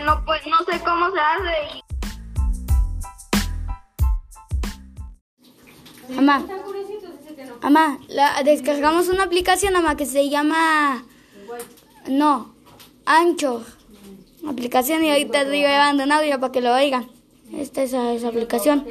no, pues, no sé cómo se hace. Y... Mamá, mamá, la, descargamos una aplicación, mamá, que se llama... No, Ancho. Aplicación y ahorita estoy grabando un audio para que lo oigan. Esta es esa aplicación.